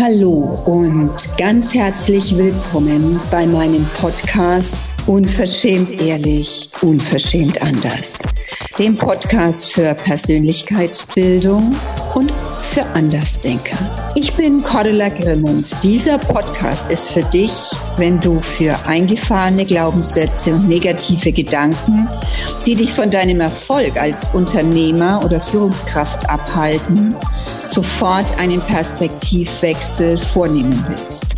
Hallo und ganz herzlich willkommen bei meinem Podcast Unverschämt ehrlich, unverschämt anders. Dem Podcast für Persönlichkeitsbildung und für Andersdenker. Ich bin Cordula Grimm und dieser Podcast ist für dich, wenn du für eingefahrene Glaubenssätze und negative Gedanken, die dich von deinem Erfolg als Unternehmer oder Führungskraft abhalten, sofort einen Perspektivwechsel vornehmen willst.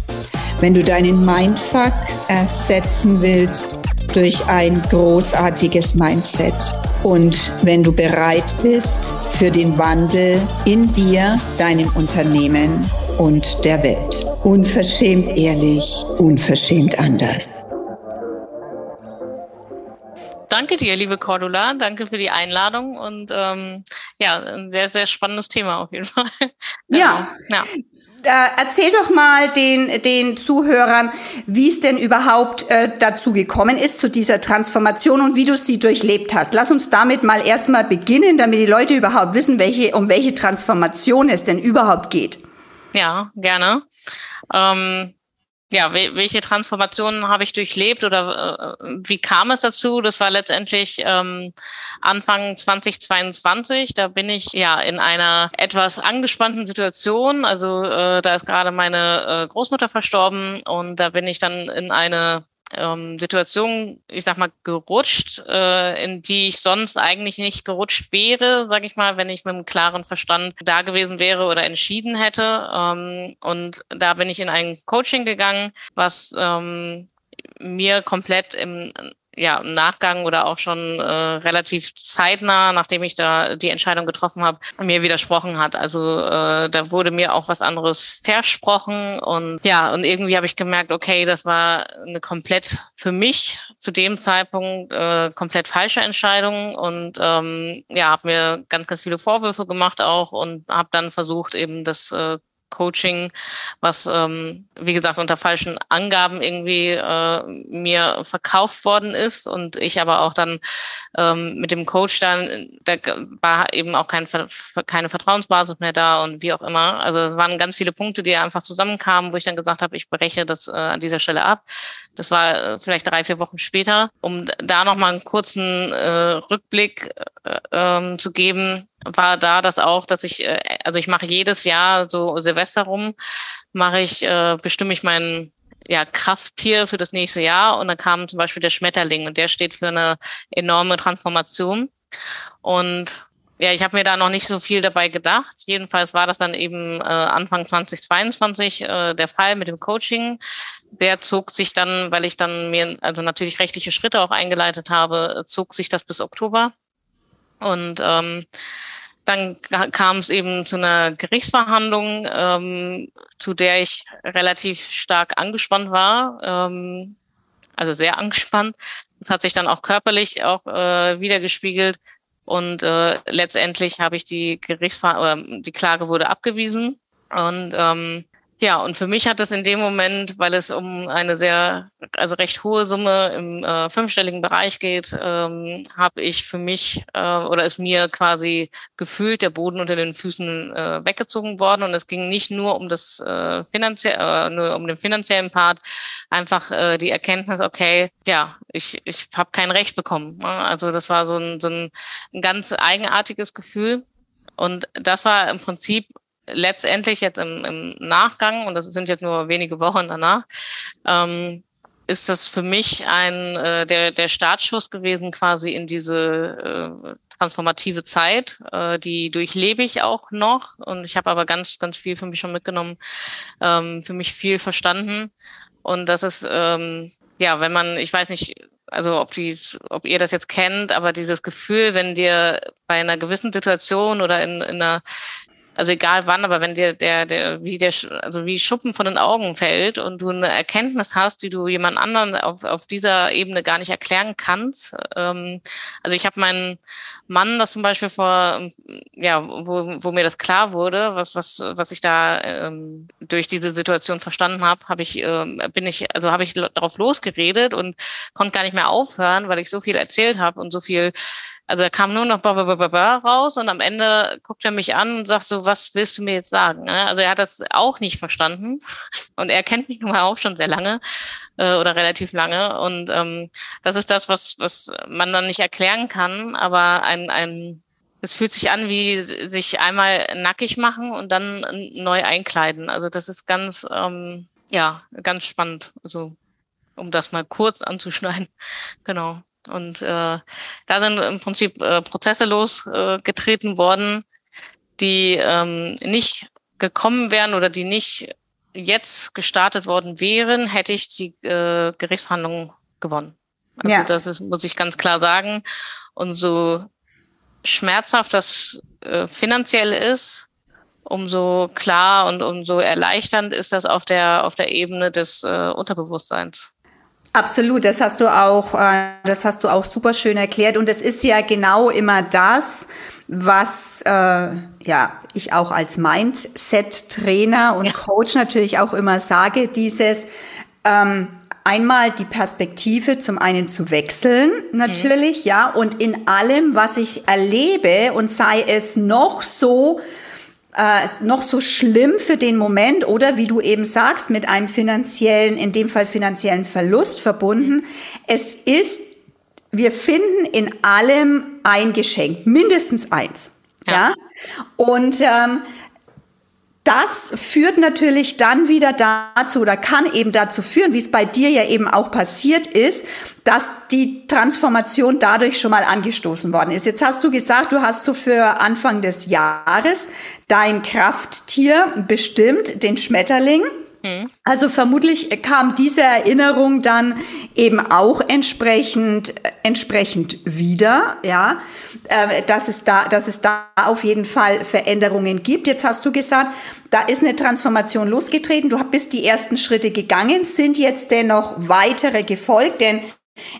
Wenn du deinen Mindfuck ersetzen willst durch ein großartiges Mindset und wenn du bereit bist für den Wandel in dir, deinem Unternehmen und der Welt. Unverschämt ehrlich, unverschämt anders. Danke dir, liebe Cordula. Danke für die Einladung und ähm, ja, ein sehr, sehr spannendes Thema auf jeden Fall. Ja. Also, ja erzähl doch mal den, den Zuhörern, wie es denn überhaupt äh, dazu gekommen ist, zu dieser Transformation und wie du sie durchlebt hast. Lass uns damit mal erstmal beginnen, damit die Leute überhaupt wissen, welche, um welche Transformation es denn überhaupt geht. Ja, gerne. Ähm, ja, welche Transformationen habe ich durchlebt oder äh, wie kam es dazu? Das war letztendlich ähm, Anfang 2022. Da bin ich ja in einer etwas angespannten Situation. Also äh, da ist gerade meine äh, Großmutter verstorben und da bin ich dann in eine ähm, Situation, ich sag mal, gerutscht, äh, in die ich sonst eigentlich nicht gerutscht wäre, sage ich mal, wenn ich mit einem klaren Verstand da gewesen wäre oder entschieden hätte. Ähm, und da bin ich in ein Coaching gegangen, was ähm, mir komplett im ja, im Nachgang oder auch schon äh, relativ zeitnah, nachdem ich da die Entscheidung getroffen habe, mir widersprochen hat. Also äh, da wurde mir auch was anderes versprochen und ja, und irgendwie habe ich gemerkt, okay, das war eine komplett für mich zu dem Zeitpunkt äh, komplett falsche Entscheidung und ähm, ja, habe mir ganz, ganz viele Vorwürfe gemacht auch und habe dann versucht, eben das äh, Coaching, was ähm, wie gesagt unter falschen Angaben irgendwie äh, mir verkauft worden ist und ich aber auch dann ähm, mit dem Coach dann, da war eben auch kein, keine Vertrauensbasis mehr da und wie auch immer. Also es waren ganz viele Punkte, die einfach zusammenkamen, wo ich dann gesagt habe, ich breche das äh, an dieser Stelle ab. Das war äh, vielleicht drei, vier Wochen später, um da nochmal einen kurzen äh, Rückblick äh, ähm, zu geben war da das auch, dass ich, äh, also ich mache jedes Jahr so Silvester rum, mache ich, äh, bestimme ich mein ja, Krafttier für das nächste Jahr und dann kam zum Beispiel der Schmetterling und der steht für eine enorme Transformation. Und ja, ich habe mir da noch nicht so viel dabei gedacht. Jedenfalls war das dann eben äh, Anfang 2022 äh, der Fall mit dem Coaching. Der zog sich dann, weil ich dann mir also natürlich rechtliche Schritte auch eingeleitet habe, zog sich das bis Oktober. Und ähm, dann kam es eben zu einer Gerichtsverhandlung, ähm, zu der ich relativ stark angespannt war, ähm, also sehr angespannt. Das hat sich dann auch körperlich auch äh, wiedergespiegelt. Und äh, letztendlich habe ich die Gerichtsverhandlung, die Klage wurde abgewiesen. Und ähm, ja, und für mich hat das in dem Moment, weil es um eine sehr, also recht hohe Summe im äh, fünfstelligen Bereich geht, ähm, habe ich für mich äh, oder ist mir quasi gefühlt der Boden unter den Füßen äh, weggezogen worden. Und es ging nicht nur um das äh, finanziell, äh, nur um den finanziellen Part, einfach äh, die Erkenntnis, okay, ja, ich, ich habe kein Recht bekommen. Ne? Also das war so ein, so ein, ein ganz eigenartiges Gefühl. Und das war im Prinzip letztendlich jetzt im, im Nachgang, und das sind jetzt nur wenige Wochen danach, ähm, ist das für mich ein äh, der, der Startschuss gewesen quasi in diese äh, transformative Zeit. Äh, die durchlebe ich auch noch und ich habe aber ganz, ganz viel für mich schon mitgenommen, ähm, für mich viel verstanden. Und das ist, ähm, ja, wenn man, ich weiß nicht, also ob die, ob ihr das jetzt kennt, aber dieses Gefühl, wenn dir bei einer gewissen Situation oder in, in einer also egal wann, aber wenn dir der, der, wie der, also wie Schuppen von den Augen fällt und du eine Erkenntnis hast, die du jemand anderen auf, auf dieser Ebene gar nicht erklären kannst. Ähm, also ich habe meinen Mann das zum Beispiel vor, ja, wo, wo mir das klar wurde, was, was, was ich da ähm, durch diese Situation verstanden habe, habe ich, äh, bin ich, also habe ich darauf losgeredet und konnte gar nicht mehr aufhören, weil ich so viel erzählt habe und so viel Also er kam nur noch raus und am Ende guckt er mich an und sagt so, was willst du mir jetzt sagen? Ne? Also er hat das auch nicht verstanden und er kennt mich nun mal auch schon sehr lange äh, oder relativ lange und ähm, das ist das, was, was man dann nicht erklären kann, aber ein, ein es fühlt sich an wie sich einmal nackig machen und dann neu einkleiden. Also das ist ganz, ähm, ja, ganz spannend. Also um das mal kurz anzuschneiden. Genau. Und äh, da sind im Prinzip äh, Prozesse losgetreten äh, worden, die ähm, nicht gekommen wären oder die nicht jetzt gestartet worden wären, hätte ich die äh, Gerichtsverhandlungen gewonnen. Also ja. das ist, muss ich ganz klar sagen. Und so schmerzhaft das äh, finanziell ist, umso klar und umso erleichternd ist das auf der auf der Ebene des äh, Unterbewusstseins. Absolut, das hast du auch, äh, das hast du auch super schön erklärt und es ist ja genau immer das, was äh, ja ich auch als Mindset-Trainer und ja. Coach natürlich auch immer sage, dieses ähm, einmal die Perspektive zum einen zu wechseln, natürlich, mhm. ja, und in allem, was ich erlebe und sei es noch so äh, noch so schlimm für den Moment oder wie du eben sagst, mit einem finanziellen, in dem Fall finanziellen Verlust verbunden. Es ist, wir finden in allem ein Geschenk, mindestens eins. Ja. ja? Und ähm, das führt natürlich dann wieder dazu oder kann eben dazu führen, wie es bei dir ja eben auch passiert ist, dass die Transformation dadurch schon mal angestoßen worden ist. Jetzt hast du gesagt, du hast so für Anfang des Jahres dein Krafttier bestimmt, den Schmetterling. Also vermutlich kam diese Erinnerung dann eben auch entsprechend, entsprechend wieder, ja, äh, dass es da, dass es da auf jeden Fall Veränderungen gibt. Jetzt hast du gesagt, da ist eine Transformation losgetreten. Du bist die ersten Schritte gegangen. Sind jetzt dennoch weitere gefolgt? Denn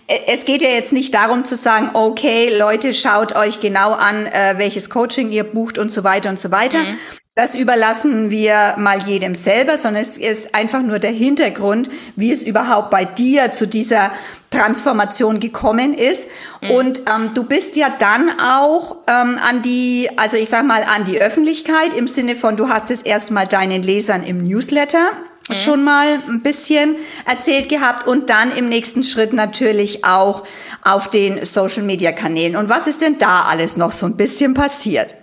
äh, es geht ja jetzt nicht darum zu sagen, okay, Leute, schaut euch genau an, äh, welches Coaching ihr bucht und so weiter und so weiter, mhm. Das überlassen wir mal jedem selber, sondern es ist einfach nur der Hintergrund, wie es überhaupt bei dir zu dieser Transformation gekommen ist. Mhm. Und ähm, du bist ja dann auch ähm, an die, also ich sag mal, an die Öffentlichkeit im Sinne von, du hast es erstmal deinen Lesern im Newsletter mhm. schon mal ein bisschen erzählt gehabt und dann im nächsten Schritt natürlich auch auf den Social Media Kanälen. Und was ist denn da alles noch so ein bisschen passiert?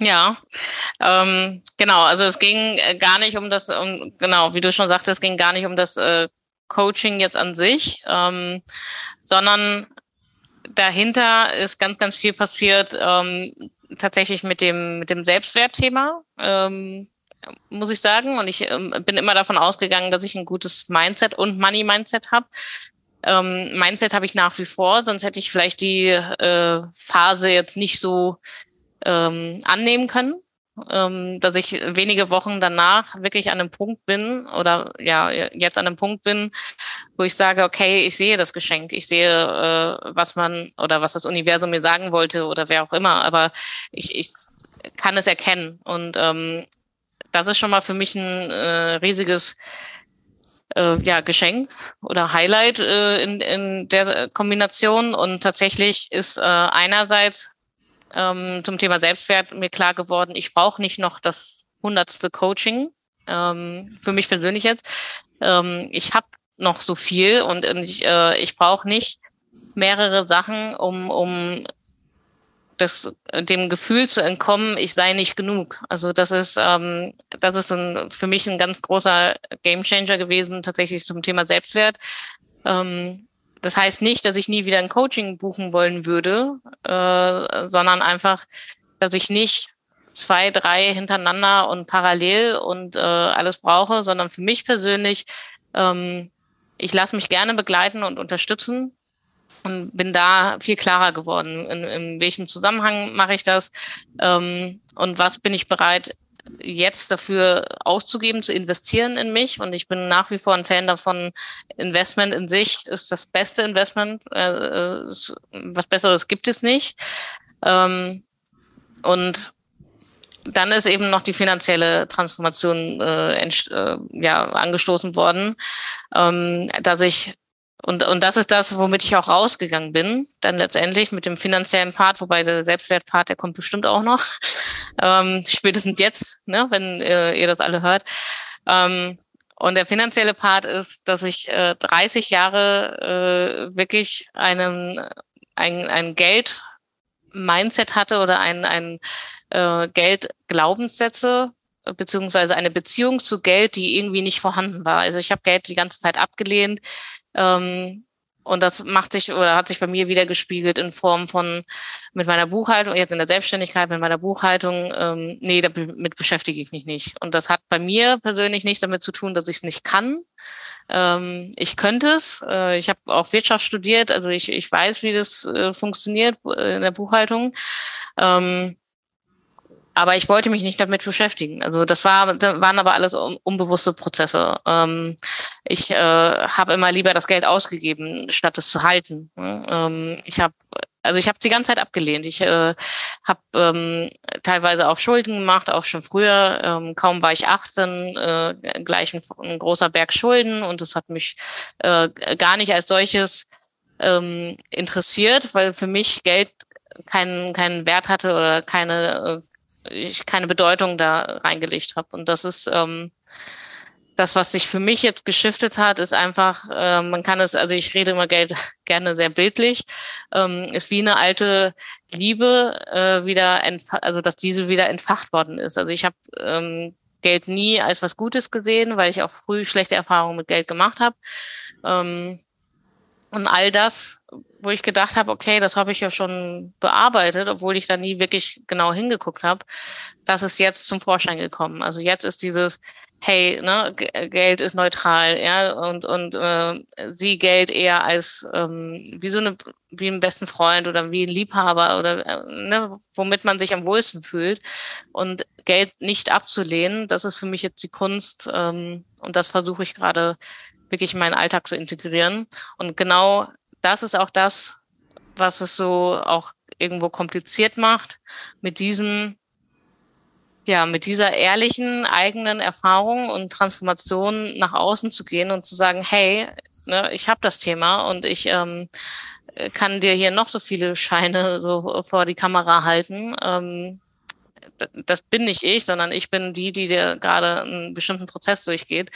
Ja, ähm, genau. Also es ging äh, gar nicht um das, um, genau, wie du schon sagtest, es ging gar nicht um das äh, Coaching jetzt an sich, ähm, sondern dahinter ist ganz, ganz viel passiert, ähm, tatsächlich mit dem, mit dem Selbstwertthema, ähm, muss ich sagen. Und ich ähm, bin immer davon ausgegangen, dass ich ein gutes Mindset und Money-Mindset habe. Ähm, Mindset habe ich nach wie vor, sonst hätte ich vielleicht die äh, Phase jetzt nicht so ähm, annehmen können, ähm, dass ich wenige Wochen danach wirklich an einem Punkt bin oder ja, jetzt an einem Punkt bin, wo ich sage, okay, ich sehe das Geschenk, ich sehe, äh, was man oder was das Universum mir sagen wollte oder wer auch immer, aber ich, ich kann es erkennen. Und ähm, das ist schon mal für mich ein äh, riesiges äh, ja, Geschenk oder Highlight äh, in, in der Kombination. Und tatsächlich ist äh, einerseits ähm, zum Thema Selbstwert mir klar geworden, ich brauche nicht noch das hundertste Coaching, ähm, für mich persönlich jetzt. Ähm, ich habe noch so viel und ich, äh, ich brauche nicht mehrere Sachen, um, um das, dem Gefühl zu entkommen, ich sei nicht genug. Also das ist, ähm, das ist ein, für mich ein ganz großer Gamechanger gewesen, tatsächlich zum Thema Selbstwert. Ähm, das heißt nicht, dass ich nie wieder ein Coaching buchen wollen würde, äh, sondern einfach, dass ich nicht zwei, drei hintereinander und parallel und äh, alles brauche, sondern für mich persönlich, ähm, ich lasse mich gerne begleiten und unterstützen und bin da viel klarer geworden. In, in welchem Zusammenhang mache ich das ähm, und was bin ich bereit jetzt dafür auszugeben, zu investieren in mich. Und ich bin nach wie vor ein Fan davon, Investment in sich ist das beste Investment. Äh, was Besseres gibt es nicht. Ähm, und dann ist eben noch die finanzielle Transformation äh, äh, ja, angestoßen worden, ähm, dass ich und, und das ist das, womit ich auch rausgegangen bin, dann letztendlich mit dem finanziellen Part, wobei der Selbstwertpart, der kommt bestimmt auch noch, ähm, spätestens jetzt, ne, wenn äh, ihr das alle hört. Ähm, und der finanzielle Part ist, dass ich äh, 30 Jahre äh, wirklich einen, ein, ein Geld-Mindset hatte oder ein, ein äh, Geld-Glaubenssätze, beziehungsweise eine Beziehung zu Geld, die irgendwie nicht vorhanden war. Also ich habe Geld die ganze Zeit abgelehnt. Ähm, und das macht sich oder hat sich bei mir wieder gespiegelt in Form von mit meiner Buchhaltung, jetzt in der Selbstständigkeit, mit meiner Buchhaltung, ähm, nee, damit beschäftige ich mich nicht. Und das hat bei mir persönlich nichts damit zu tun, dass ich es nicht kann. Ähm, ich könnte es. Äh, ich habe auch Wirtschaft studiert, also ich, ich weiß, wie das äh, funktioniert äh, in der Buchhaltung. Ähm, aber ich wollte mich nicht damit beschäftigen. Also das war, waren aber alles unbewusste Prozesse. Ähm, ich äh, habe immer lieber das Geld ausgegeben, statt es zu halten. Ähm, ich habe also ich habe die ganze Zeit abgelehnt. Ich äh, habe ähm, teilweise auch Schulden gemacht, auch schon früher. Ähm, kaum war ich 18, äh, gleich ein, ein großer Berg Schulden und das hat mich äh, gar nicht als solches ähm, interessiert, weil für mich Geld keinen keinen Wert hatte oder keine äh, ich keine Bedeutung da reingelegt habe. Und das ist ähm, das, was sich für mich jetzt geschiftet hat, ist einfach, äh, man kann es, also ich rede immer Geld gerne sehr bildlich, ähm, ist wie eine alte Liebe äh, wieder, also dass diese wieder entfacht worden ist. Also ich habe ähm, Geld nie als was Gutes gesehen, weil ich auch früh schlechte Erfahrungen mit Geld gemacht habe. Ähm, und all das, wo ich gedacht habe, okay, das habe ich ja schon bearbeitet, obwohl ich da nie wirklich genau hingeguckt habe, das ist jetzt zum Vorschein gekommen. Also jetzt ist dieses, hey, ne, Geld ist neutral, ja, und, und äh, sieh Geld eher als ähm, wie so eine, wie einen besten Freund oder wie ein Liebhaber oder äh, ne, womit man sich am wohlsten fühlt. Und Geld nicht abzulehnen, das ist für mich jetzt die Kunst ähm, und das versuche ich gerade wirklich in meinen Alltag zu integrieren. Und genau das ist auch das, was es so auch irgendwo kompliziert macht, mit diesem, ja, mit dieser ehrlichen eigenen Erfahrung und Transformation nach außen zu gehen und zu sagen, hey, ne, ich habe das Thema und ich ähm, kann dir hier noch so viele Scheine so vor die Kamera halten. Ähm, das bin nicht ich, sondern ich bin die, die dir gerade einen bestimmten Prozess durchgeht.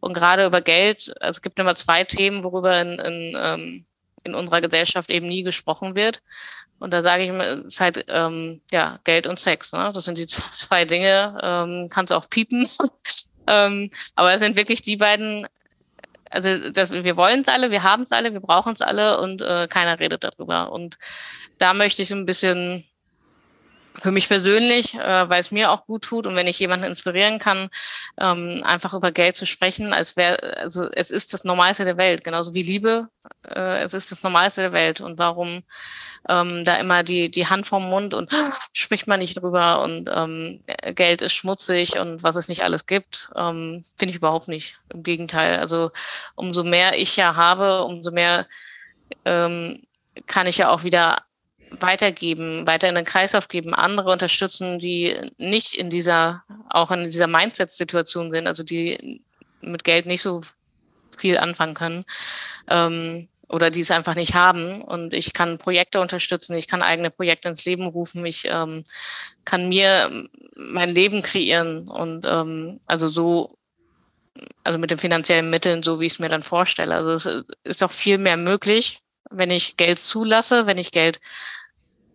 Und gerade über Geld, also es gibt immer zwei Themen, worüber in, in, ähm, in unserer Gesellschaft eben nie gesprochen wird. Und da sage ich es ist halt ähm, ja, Geld und Sex. Ne? Das sind die zwei Dinge. Ähm, Kannst auch piepen. ähm, aber es sind wirklich die beiden, also das, wir wollen es alle, wir haben es alle, wir brauchen es alle und äh, keiner redet darüber. Und da möchte ich so ein bisschen für mich persönlich, äh, weil es mir auch gut tut und wenn ich jemanden inspirieren kann, ähm, einfach über Geld zu sprechen, als wäre, also es ist das Normalste der Welt, genauso wie Liebe, äh, es ist das Normalste der Welt. Und warum ähm, da immer die, die Hand vom Mund und spricht man nicht drüber und ähm, Geld ist schmutzig und was es nicht alles gibt, ähm, finde ich überhaupt nicht. Im Gegenteil. Also umso mehr ich ja habe, umso mehr ähm, kann ich ja auch wieder weitergeben, weiter in den Kreislauf geben, andere unterstützen, die nicht in dieser, auch in dieser Mindset-Situation sind, also die mit Geld nicht so viel anfangen können ähm, oder die es einfach nicht haben. Und ich kann Projekte unterstützen, ich kann eigene Projekte ins Leben rufen, ich ähm, kann mir mein Leben kreieren und ähm, also so also mit den finanziellen Mitteln, so wie ich es mir dann vorstelle. Also es ist auch viel mehr möglich, wenn ich Geld zulasse, wenn ich Geld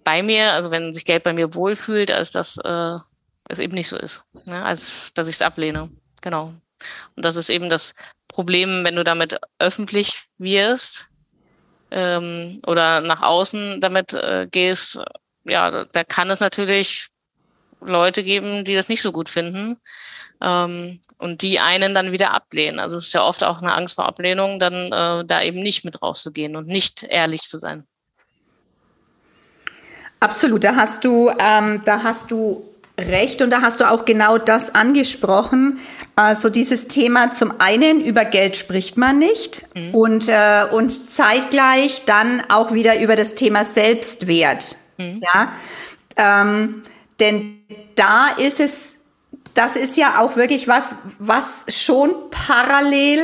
bei mir, also wenn sich Geld bei mir wohlfühlt, als dass äh, es eben nicht so ist, ne? als dass ich es ablehne. Genau. Und das ist eben das Problem, wenn du damit öffentlich wirst ähm, oder nach außen damit äh, gehst, ja, da, da kann es natürlich Leute geben, die das nicht so gut finden ähm, und die einen dann wieder ablehnen. Also es ist ja oft auch eine Angst vor Ablehnung, dann äh, da eben nicht mit rauszugehen und nicht ehrlich zu sein. Absolut, da hast du, ähm, da hast du recht und da hast du auch genau das angesprochen. Also dieses Thema zum einen über Geld spricht man nicht mhm. und, äh, und zeitgleich dann auch wieder über das Thema Selbstwert. Mhm. Ja, ähm, denn da ist es, das ist ja auch wirklich was, was schon parallel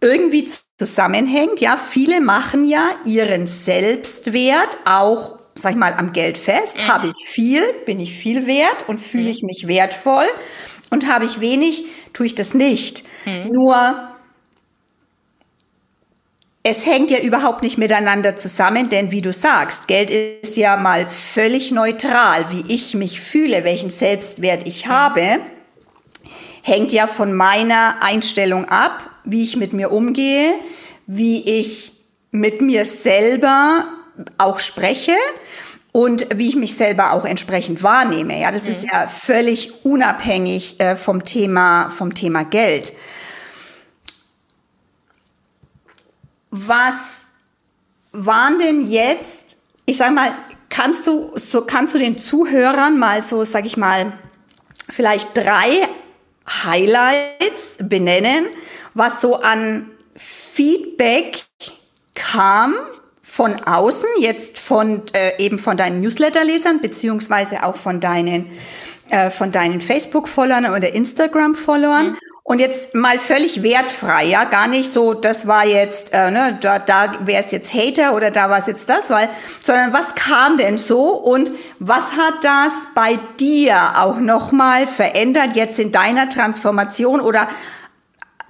irgendwie zusammenhängt. Ja, viele machen ja ihren Selbstwert auch, sag ich mal, am Geld fest. Mhm. Habe ich viel, bin ich viel wert und fühle mhm. ich mich wertvoll. Und habe ich wenig, tue ich das nicht. Mhm. Nur es hängt ja überhaupt nicht miteinander zusammen, denn wie du sagst, Geld ist ja mal völlig neutral. Wie ich mich fühle, welchen Selbstwert ich habe, hängt ja von meiner Einstellung ab, wie ich mit mir umgehe, wie ich mit mir selber auch spreche und wie ich mich selber auch entsprechend wahrnehme. Ja, das mhm. ist ja völlig unabhängig äh, vom Thema, vom Thema Geld. Was waren denn jetzt, ich sag mal, kannst du, so kannst du den Zuhörern mal so, sag ich mal, vielleicht drei Highlights benennen, was so an Feedback kam von außen, jetzt von äh, eben von deinen Newsletter-Lesern, beziehungsweise auch von deinen, äh, von deinen Facebook-Followern oder Instagram-Followern. Mhm. Und jetzt mal völlig wertfrei, ja, gar nicht so, das war jetzt, äh, ne, da, da wäre es jetzt Hater oder da war es jetzt das, weil, sondern was kam denn so und was hat das bei dir auch nochmal verändert jetzt in deiner Transformation oder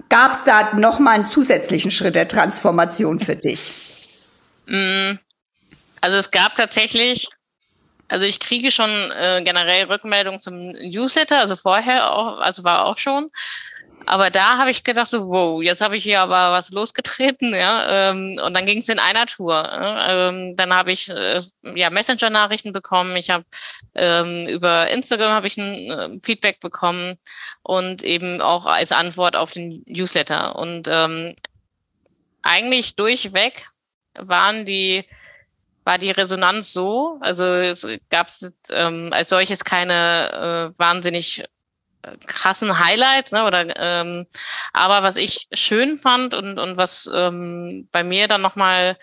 gab es da nochmal einen zusätzlichen Schritt der Transformation für dich? Mm, also es gab tatsächlich also ich kriege schon äh, generell Rückmeldungen zum Newsletter, also vorher auch, also war auch schon. Aber da habe ich gedacht, so, wow, jetzt habe ich hier aber was losgetreten, ja. Ähm, und dann ging es in einer Tour. Ähm, dann habe ich äh, ja Messenger-Nachrichten bekommen. Ich habe ähm, über Instagram habe ich ein äh, Feedback bekommen und eben auch als Antwort auf den Newsletter. Und ähm, eigentlich durchweg waren die war die Resonanz so, also es gab ähm, als solches keine äh, wahnsinnig krassen Highlights, ne? Oder ähm, aber was ich schön fand und, und was ähm, bei mir dann nochmal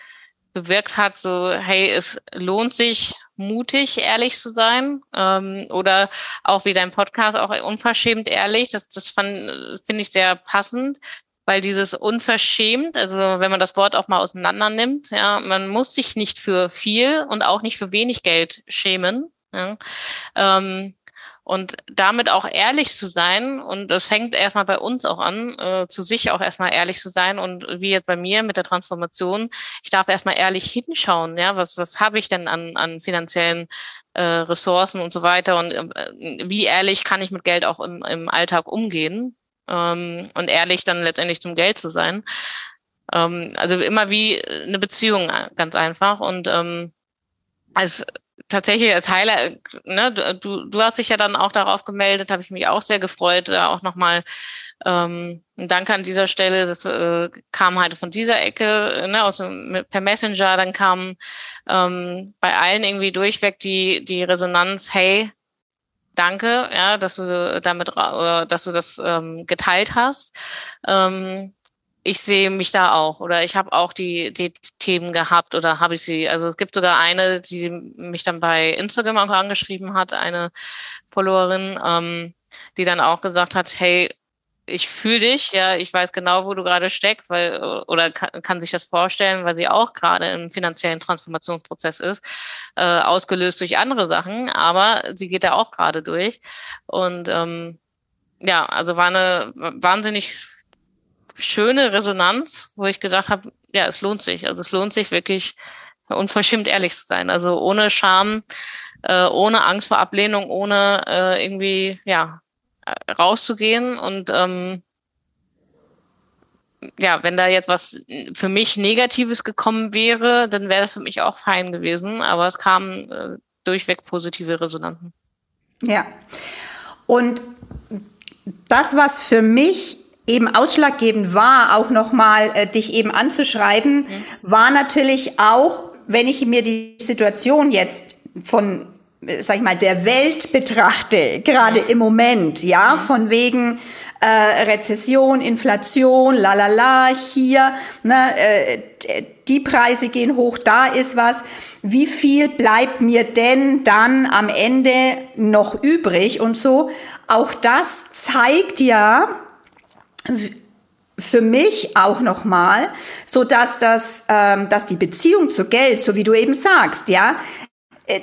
bewirkt hat, so, hey, es lohnt sich, mutig ehrlich zu sein. Ähm, oder auch wie dein Podcast, auch unverschämt ehrlich. Das, das finde ich sehr passend. Weil dieses unverschämt, also wenn man das Wort auch mal auseinander nimmt, ja, man muss sich nicht für viel und auch nicht für wenig Geld schämen. Ja. Ähm, und damit auch ehrlich zu sein, und das hängt erstmal bei uns auch an, äh, zu sich auch erstmal ehrlich zu sein. Und wie jetzt bei mir mit der Transformation, ich darf erstmal ehrlich hinschauen, ja, was, was habe ich denn an, an finanziellen äh, Ressourcen und so weiter und äh, wie ehrlich kann ich mit Geld auch im, im Alltag umgehen ähm, und ehrlich dann letztendlich zum Geld zu sein. Ähm, also immer wie eine Beziehung ganz einfach und ähm, als tatsächlich als Highlight, ne, du, du hast dich ja dann auch darauf gemeldet, habe ich mich auch sehr gefreut, da auch nochmal ähm, ein Dank an dieser Stelle, das äh, kam halt von dieser Ecke, ne, also mit, per Messenger, dann kam ähm, bei allen irgendwie durchweg die, die Resonanz, hey, danke, ja, dass du damit, äh, dass du das ähm, geteilt hast. Ähm, ich sehe mich da auch oder ich habe auch die, die Themen gehabt oder habe ich sie. Also es gibt sogar eine, die mich dann bei Instagram auch angeschrieben hat, eine Followerin, ähm, die dann auch gesagt hat, hey, ich fühle dich, ja, ich weiß genau, wo du gerade steckst, weil oder kann, kann sich das vorstellen, weil sie auch gerade im finanziellen Transformationsprozess ist, äh, ausgelöst durch andere Sachen, aber sie geht da auch gerade durch und ähm, ja, also war eine wahnsinnig schöne Resonanz, wo ich gedacht habe, ja, es lohnt sich. Also es lohnt sich wirklich unverschämt ehrlich zu sein. Also ohne Scham, äh, ohne Angst vor Ablehnung, ohne äh, irgendwie ja rauszugehen und ähm, ja, wenn da jetzt was für mich Negatives gekommen wäre, dann wäre das für mich auch fein gewesen. Aber es kamen äh, durchweg positive Resonanzen. Ja. Und das, was für mich eben ausschlaggebend war, auch nochmal äh, dich eben anzuschreiben, mhm. war natürlich auch, wenn ich mir die Situation jetzt von, äh, sag ich mal, der Welt betrachte, gerade mhm. im Moment, ja, mhm. von wegen äh, Rezession, Inflation, lalala, hier, ne, äh, die Preise gehen hoch, da ist was. Wie viel bleibt mir denn dann am Ende noch übrig und so? Auch das zeigt ja, für mich auch nochmal, so dass das, ähm, dass die Beziehung zu Geld, so wie du eben sagst, ja, äh,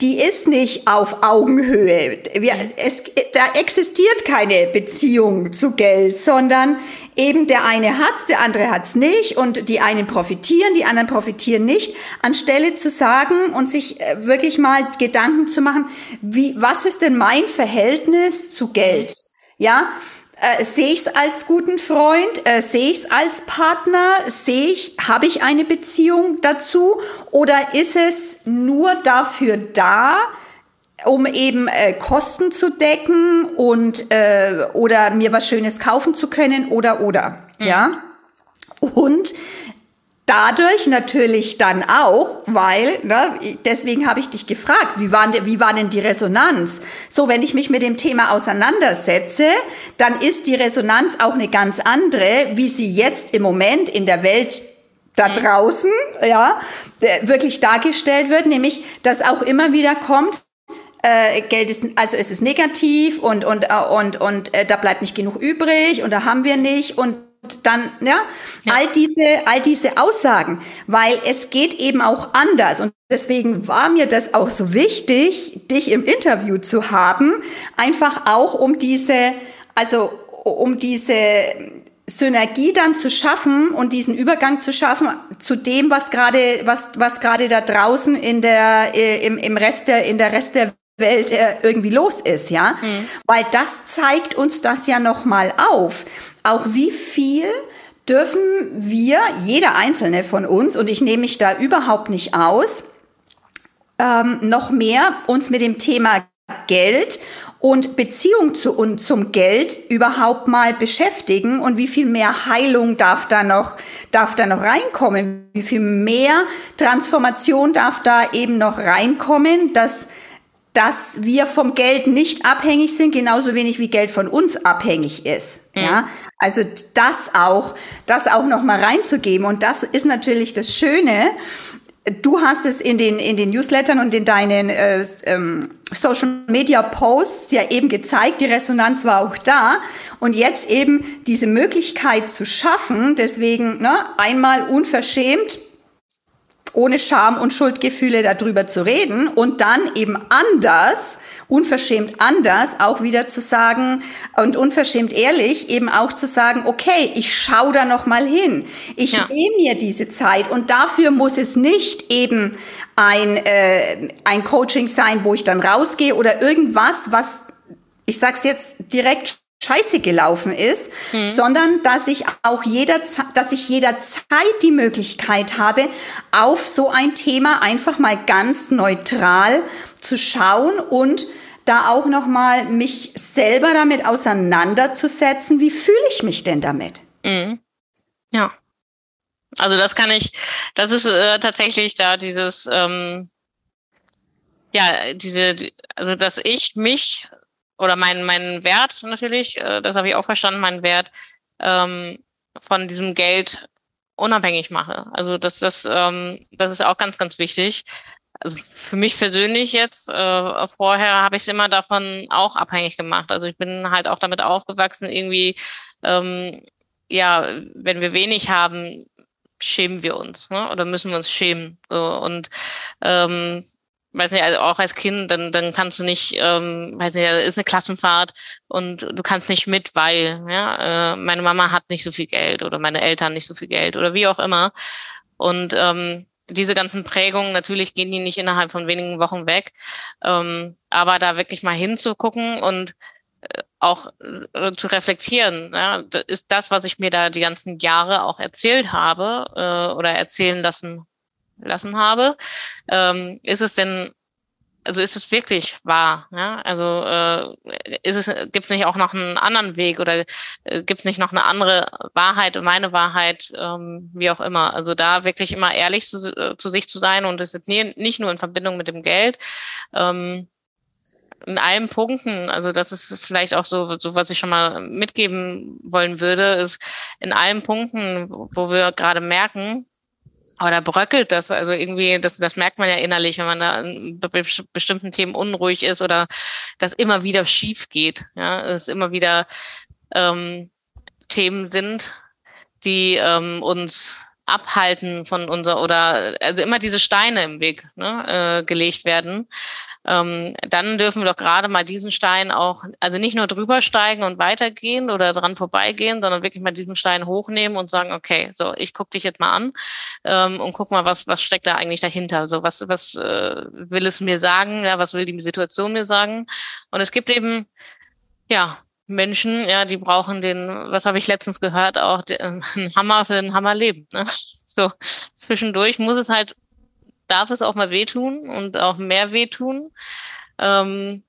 die ist nicht auf Augenhöhe. Wir, es, da existiert keine Beziehung zu Geld, sondern eben der eine hat's, der andere hat's nicht und die einen profitieren, die anderen profitieren nicht. Anstelle zu sagen und sich äh, wirklich mal Gedanken zu machen, wie, was ist denn mein Verhältnis zu Geld? Ja, äh, sehe ich es als guten Freund? Äh, sehe ich es als Partner? Sehe ich, habe ich eine Beziehung dazu? Oder ist es nur dafür da, um eben äh, Kosten zu decken und äh, oder mir was Schönes kaufen zu können oder oder mhm. ja und dadurch natürlich dann auch, weil, ne, deswegen habe ich dich gefragt, wie, waren, wie war denn die Resonanz? So, wenn ich mich mit dem Thema auseinandersetze, dann ist die Resonanz auch eine ganz andere, wie sie jetzt im Moment in der Welt da draußen, ja, wirklich dargestellt wird, nämlich, dass auch immer wieder kommt, äh, Geld ist, also es ist negativ und, und, äh, und, und äh, da bleibt nicht genug übrig und da haben wir nicht und dann, ja, ja, all diese, all diese Aussagen, weil es geht eben auch anders. Und deswegen war mir das auch so wichtig, dich im Interview zu haben, einfach auch um diese, also um diese Synergie dann zu schaffen und diesen Übergang zu schaffen zu dem, was gerade, was, was gerade da draußen in der, äh, im, im Rest der, in der Rest der Welt äh, irgendwie los ist, ja, mhm. weil das zeigt uns das ja noch mal auf, auch wie viel dürfen wir, jeder einzelne von uns, und ich nehme mich da überhaupt nicht aus, ähm, noch mehr uns mit dem Thema Geld und Beziehung zu und zum Geld überhaupt mal beschäftigen und wie viel mehr Heilung darf da noch darf da noch reinkommen, wie viel mehr Transformation darf da eben noch reinkommen, dass dass wir vom Geld nicht abhängig sind, genauso wenig wie Geld von uns abhängig ist. Mhm. Ja, also das auch, das auch noch mal reinzugeben. Und das ist natürlich das Schöne. Du hast es in den, in den Newslettern und in deinen äh, ähm, Social Media Posts ja eben gezeigt, die Resonanz war auch da. Und jetzt eben diese Möglichkeit zu schaffen, deswegen ne, einmal unverschämt ohne Scham und Schuldgefühle darüber zu reden und dann eben anders, unverschämt anders auch wieder zu sagen und unverschämt ehrlich eben auch zu sagen, okay, ich schau da noch mal hin. Ich ja. nehme mir diese Zeit und dafür muss es nicht eben ein äh, ein Coaching sein, wo ich dann rausgehe oder irgendwas, was ich sag's jetzt direkt scheiße gelaufen ist, mhm. sondern dass ich auch jeder, dass ich jederzeit die Möglichkeit habe, auf so ein Thema einfach mal ganz neutral zu schauen und da auch noch mal mich selber damit auseinanderzusetzen. Wie fühle ich mich denn damit? Mhm. Ja. Also das kann ich, das ist äh, tatsächlich da dieses, ähm, ja, diese, also dass ich mich oder mein, mein Wert natürlich, äh, das habe ich auch verstanden, mein Wert ähm, von diesem Geld unabhängig mache. Also das, das, ähm, das ist auch ganz, ganz wichtig. Also für mich persönlich jetzt, äh, vorher habe ich es immer davon auch abhängig gemacht. Also ich bin halt auch damit aufgewachsen, irgendwie, ähm, ja, wenn wir wenig haben, schämen wir uns, ne? Oder müssen wir uns schämen. So. Und ähm, weiß nicht, also auch als Kind, dann, dann kannst du nicht, ähm, weiß nicht, ist eine Klassenfahrt und du kannst nicht mit, weil, ja, äh, meine Mama hat nicht so viel Geld oder meine Eltern nicht so viel Geld oder wie auch immer. Und ähm, diese ganzen Prägungen, natürlich gehen die nicht innerhalb von wenigen Wochen weg, ähm, aber da wirklich mal hinzugucken und äh, auch äh, zu reflektieren, ja, ist das, was ich mir da die ganzen Jahre auch erzählt habe äh, oder erzählen lassen lassen habe. Ähm, ist es denn, also ist es wirklich wahr? Ja? Also äh, ist es, gibt es nicht auch noch einen anderen Weg oder äh, gibt es nicht noch eine andere Wahrheit und meine Wahrheit, ähm, wie auch immer? Also da wirklich immer ehrlich zu, äh, zu sich zu sein und es ist nie, nicht nur in Verbindung mit dem Geld. Ähm, in allen Punkten, also das ist vielleicht auch so, so was ich schon mal mitgeben wollen würde, ist in allen Punkten, wo wir gerade merken, aber da bröckelt das, also irgendwie, das, das merkt man ja innerlich, wenn man da in bestimmten Themen unruhig ist oder das immer wieder schief geht, ja, es immer wieder ähm, Themen sind, die ähm, uns abhalten von unser oder also immer diese Steine im Weg ne, äh, gelegt werden, ähm, dann dürfen wir doch gerade mal diesen Stein auch, also nicht nur drüber steigen und weitergehen oder dran vorbeigehen, sondern wirklich mal diesen Stein hochnehmen und sagen, okay, so, ich gucke dich jetzt mal an ähm, und guck mal, was, was steckt da eigentlich dahinter? So, was, was äh, will es mir sagen? Ja, was will die Situation mir sagen? Und es gibt eben, ja, Menschen, ja, die brauchen den, was habe ich letztens gehört, auch den, einen Hammer für ein Hammerleben. Ne? So zwischendurch muss es halt darf es auch mal wehtun und auch mehr wehtun. Ähm,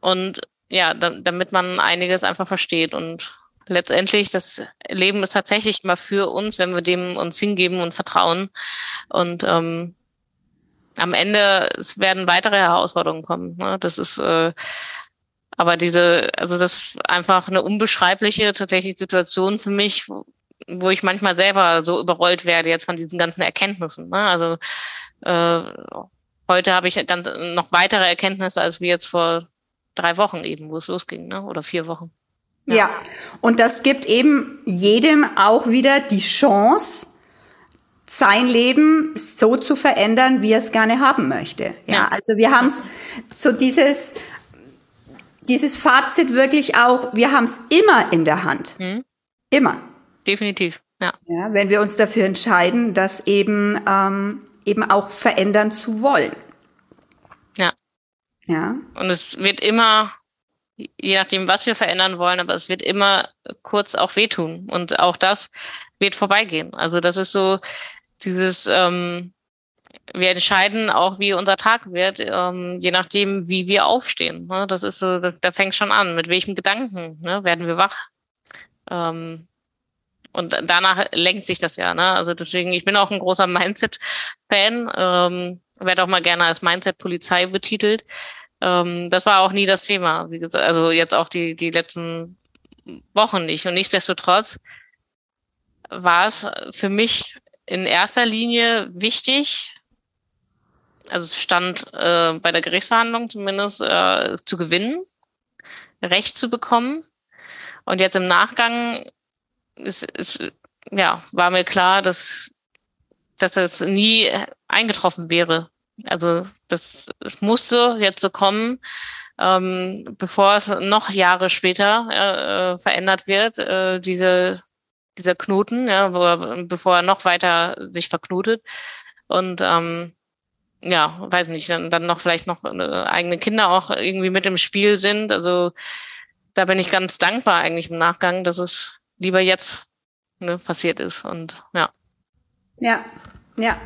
und ja, da, damit man einiges einfach versteht. Und letztendlich, das Leben ist tatsächlich immer für uns, wenn wir dem uns hingeben und vertrauen. Und ähm, am Ende es werden weitere Herausforderungen kommen. Ne? Das ist äh, aber diese, also das ist einfach eine unbeschreibliche tatsächlich Situation für mich, wo ich manchmal selber so überrollt werde jetzt von diesen ganzen Erkenntnissen. Ne? Also äh, heute habe ich ganz, noch weitere Erkenntnisse als wie jetzt vor drei Wochen eben, wo es losging, ne? oder vier Wochen. Ja. ja, und das gibt eben jedem auch wieder die Chance, sein Leben so zu verändern, wie er es gerne haben möchte. Ja, ja. also wir haben es so dieses, dieses Fazit wirklich auch, wir haben es immer in der Hand. Mhm. Immer definitiv. Ja. ja. Wenn wir uns dafür entscheiden, das eben, ähm, eben auch verändern zu wollen. Ja. Ja. Und es wird immer, je nachdem, was wir verändern wollen, aber es wird immer kurz auch wehtun. Und auch das wird vorbeigehen. Also das ist so dieses, ähm, wir entscheiden auch, wie unser Tag wird, ähm, je nachdem, wie wir aufstehen. Ne? Das ist so, da fängt schon an. Mit welchem Gedanken ne? werden wir wach? Ähm, und danach lenkt sich das ja. Ne? Also deswegen, ich bin auch ein großer Mindset-Fan, ähm, werde auch mal gerne als Mindset-Polizei betitelt. Ähm, das war auch nie das Thema. Wie gesagt, also jetzt auch die, die letzten Wochen nicht. Und nichtsdestotrotz war es für mich in erster Linie wichtig, also es stand äh, bei der Gerichtsverhandlung zumindest, äh, zu gewinnen, Recht zu bekommen. Und jetzt im Nachgang es, es ja, war mir klar, dass, dass es nie eingetroffen wäre. Also das, es musste jetzt so kommen, ähm, bevor es noch Jahre später äh, verändert wird, äh, diese, dieser Knoten, ja, wo er, bevor er noch weiter sich verknotet. Und ähm, ja, weiß nicht, dann, dann noch vielleicht noch äh, eigene Kinder auch irgendwie mit im Spiel sind. Also da bin ich ganz dankbar eigentlich im Nachgang, dass es lieber jetzt ne, passiert ist. Und ja. Ja, ja.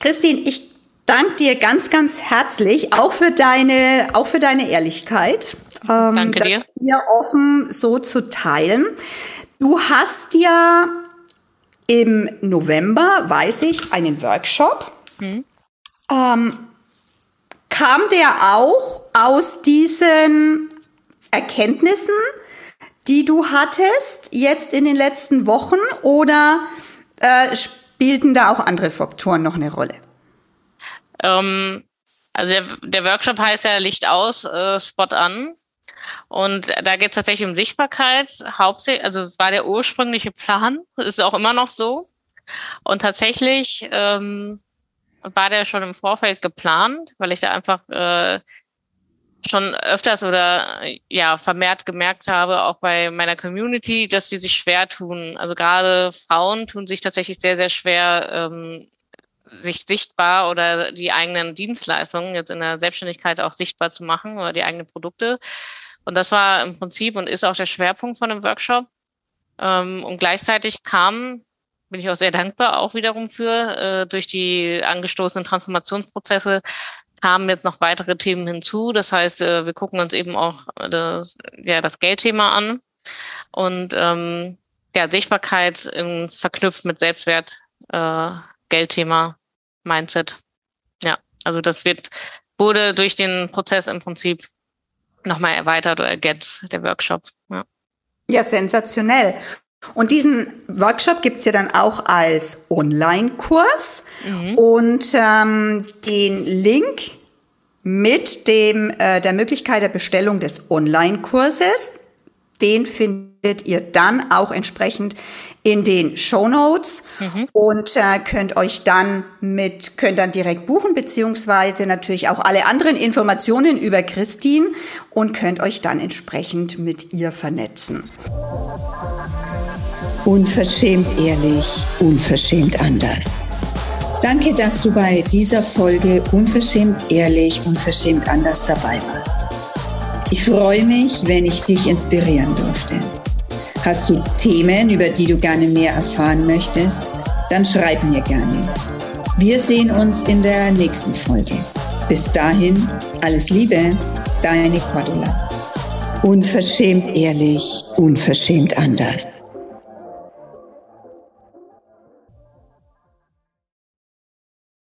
Christine, ich danke dir ganz, ganz herzlich, auch für deine, auch für deine Ehrlichkeit. Ähm, danke dir. Das hier offen so zu teilen. Du hast ja im November, weiß ich, einen Workshop. Hm. Ähm, kam der auch aus diesen Erkenntnissen, die du hattest jetzt in den letzten Wochen oder äh, spielten da auch andere Faktoren noch eine Rolle? Ähm, also der, der, Workshop heißt ja Licht aus, äh, Spot an. Und da geht es tatsächlich um Sichtbarkeit. Hauptsächlich, also war der ursprüngliche Plan, ist auch immer noch so. Und tatsächlich ähm, war der schon im Vorfeld geplant, weil ich da einfach äh, schon öfters oder ja vermehrt gemerkt habe, auch bei meiner Community, dass sie sich schwer tun. Also gerade Frauen tun sich tatsächlich sehr, sehr schwer, ähm, sich sichtbar oder die eigenen Dienstleistungen jetzt in der Selbstständigkeit auch sichtbar zu machen oder die eigenen Produkte. Und das war im Prinzip und ist auch der Schwerpunkt von dem Workshop. Ähm, und gleichzeitig kam, bin ich auch sehr dankbar auch wiederum für, äh, durch die angestoßenen Transformationsprozesse kamen jetzt noch weitere Themen hinzu. Das heißt, äh, wir gucken uns eben auch das, ja, das Geldthema an und ähm, ja, Sichtbarkeit im, verknüpft mit Selbstwert, äh, Geldthema, Mindset. Ja, also das wird, wurde durch den Prozess im Prinzip nochmal erweitert oder ergänzt, der Workshop. Ja, ja sensationell. Und diesen Workshop gibt's ja dann auch als Online-Kurs. Mhm. Und ähm, den Link mit dem, äh, der Möglichkeit der Bestellung des Online-Kurses, den findet findet ihr dann auch entsprechend in den Show Notes mhm. und äh, könnt euch dann mit, könnt dann direkt buchen, beziehungsweise natürlich auch alle anderen Informationen über Christine und könnt euch dann entsprechend mit ihr vernetzen. Unverschämt ehrlich, unverschämt anders. Danke, dass du bei dieser Folge Unverschämt ehrlich, unverschämt anders dabei warst. Ich freue mich, wenn ich dich inspirieren durfte. Hast du Themen, über die du gerne mehr erfahren möchtest? Dann schreib mir gerne. Wir sehen uns in der nächsten Folge. Bis dahin, alles Liebe, deine Cordula. Unverschämt ehrlich, unverschämt anders.